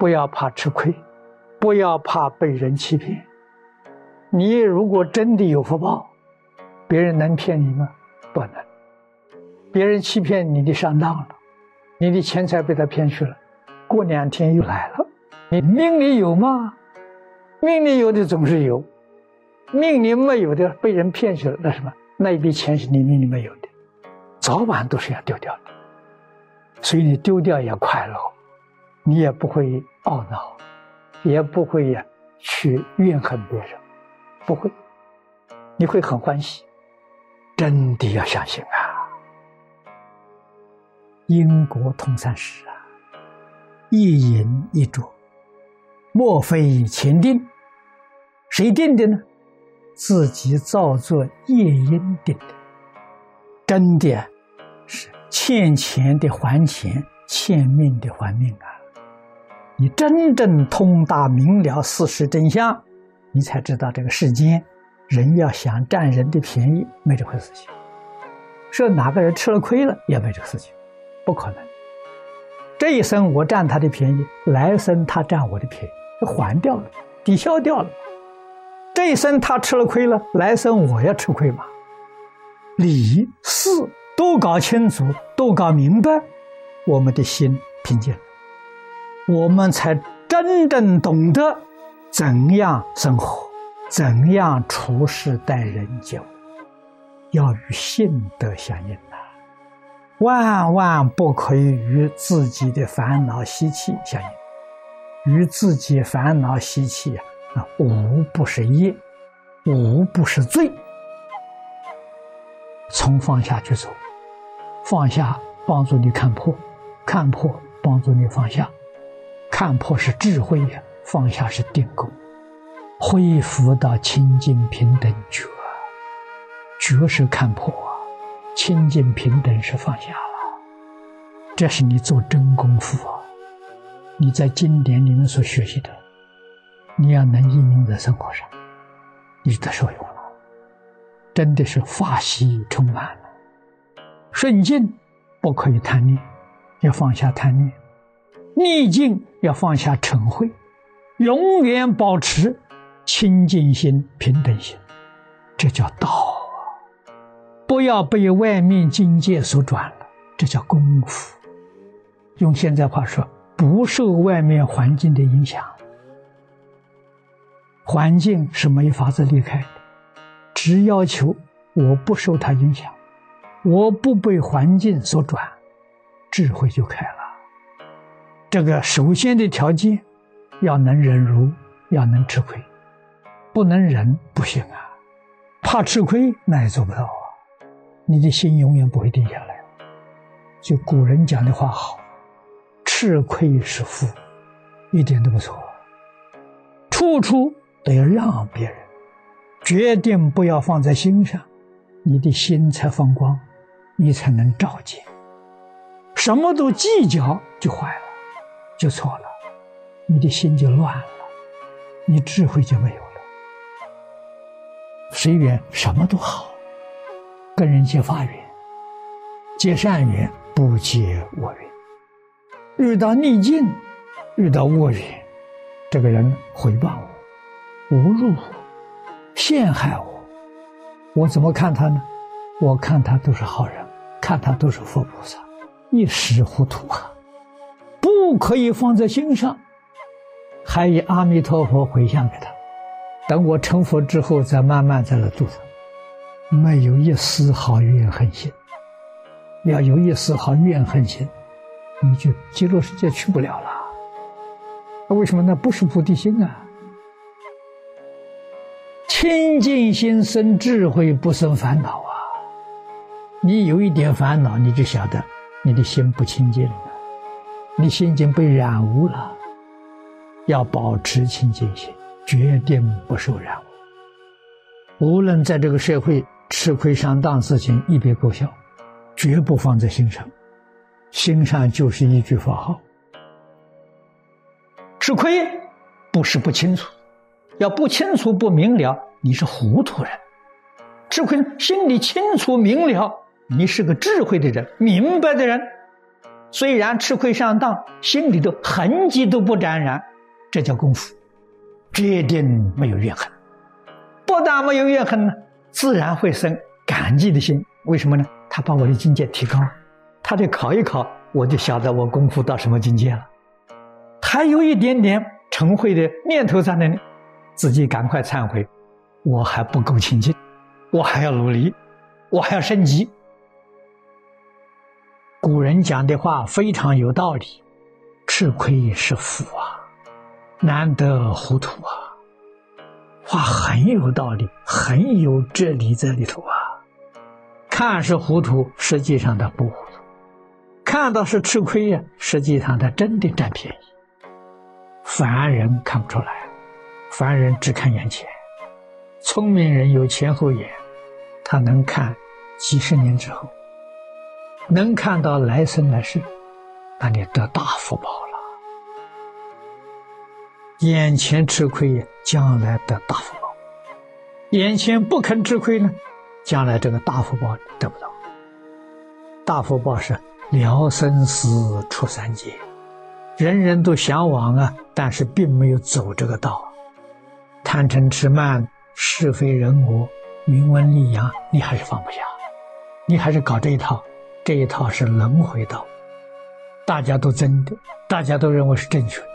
不要怕吃亏，不要怕被人欺骗。你如果真的有福报，别人能骗你吗？不能。别人欺骗你的上当了，你的钱财被他骗去了，过两天又来了。你命里有吗？命里有的总是有，命里没有的被人骗去了，那什么？那一笔钱是你命里没有的，早晚都是要丢掉的。所以你丢掉也快乐，你也不会懊恼，也不会呀去怨恨别人，不会，你会很欢喜。真的要相信啊！因果通三世啊，一饮一啄，莫非前定？谁定的呢？自己造作业因定的。真的是欠钱的还钱，欠命的还命啊！你真正通达明了事实真相，你才知道这个世间人要想占人的便宜，没这回事情。说哪个人吃了亏了，也没这个事情。不可能，这一生我占他的便宜，来生他占我的便宜，就还掉了，抵消掉了。这一生他吃了亏了，来生我要吃亏嘛？理事都搞清楚，都搞明白，我们的心平静，我们才真正懂得怎样生活，怎样处事待人接物，要与性德相应呐。万万不可以与自己的烦恼习气相应，与自己烦恼习气啊，啊，无不是业，无不是罪。从放下去走，放下帮助你看破，看破帮助你放下，看破是智慧呀，放下是定功，恢复到清净平等觉，觉是看破啊。清净平等是放下了，这是你做真功夫啊！你在经典里面所学习的，你要能应用在生活上，你就得受用了。真的是法喜充满了，顺境不可以贪念，要放下贪念；逆境要放下嗔恚，永远保持清净心、平等心，这叫道。不要被外面境界所转了，这叫功夫。用现在话说，不受外面环境的影响。环境是没法子离开的，只要求我不受它影响，我不被环境所转，智慧就开了。这个首先的条件，要能忍辱，要能吃亏，不能忍不行啊，怕吃亏那也做不到啊。你的心永远不会定下来。就古人讲的话好，“吃亏是福”，一点都不错。处处都要让别人，决定不要放在心上，你的心才放光，你才能照见。什么都计较就坏了，就错了，你的心就乱了，你智慧就没有了。随缘，什么都好。跟人结法缘，结善缘，不结恶缘。遇到逆境，遇到恶缘，这个人回报我，侮辱我，陷害我，我怎么看他呢？我看他都是好人，看他都是佛菩萨，一时糊涂啊，不可以放在心上，还以阿弥陀佛回向给他，等我成佛之后，再慢慢在那度他。没有一丝毫怨恨心，要有一丝毫怨恨心，你就极乐世界去不了了。为什么？那不是菩提心啊！清净心生智慧，不生烦恼啊！你有一点烦恼，你就晓得你的心不清净，你心已经被染污了。要保持清净心，决定不受染污。无论在这个社会。吃亏上当事情一笔勾销，绝不放在心上，心上就是一句佛号。吃亏不是不清楚，要不清楚不明了，你是糊涂人；吃亏心里清楚明了，你是个智慧的人，明白的人，虽然吃亏上当，心里头痕迹都不沾染，这叫功夫，决定没有怨恨。不但没有怨恨呢，自然会生感激的心。为什么呢？他把我的境界提高，他得考一考，我就晓得我功夫到什么境界了。还有一点点成慧的念头在那里，自己赶快忏悔，我还不够清净，我还要努力，我还要升级。古人讲的话非常有道理，吃亏是福啊，难得糊涂啊。话很有道理，很有哲理在里头啊。看是糊涂，实际上他不糊涂；看到是吃亏呀，实际上他真的占便宜。凡人看不出来，凡人只看眼前。聪明人有前后眼，他能看几十年之后，能看到来生来世，那你得大福报了。眼前吃亏，将来得大福报；眼前不肯吃亏呢，将来这个大福报得不到。大福报是了生死出三界，人人都向往啊，但是并没有走这个道。贪嗔痴慢、是非人我、名闻利养，你还是放不下，你还是搞这一套，这一套是轮回道，大家都真的，大家都认为是正确的。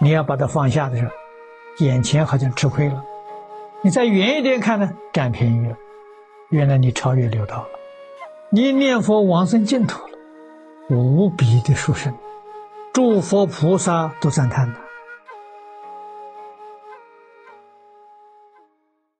你要把它放下的时候，眼前好像吃亏了；你再远一点看呢，占便宜了。原来你超越六道了，你念佛往生净土了，无比的殊胜，诸佛菩萨都赞叹的。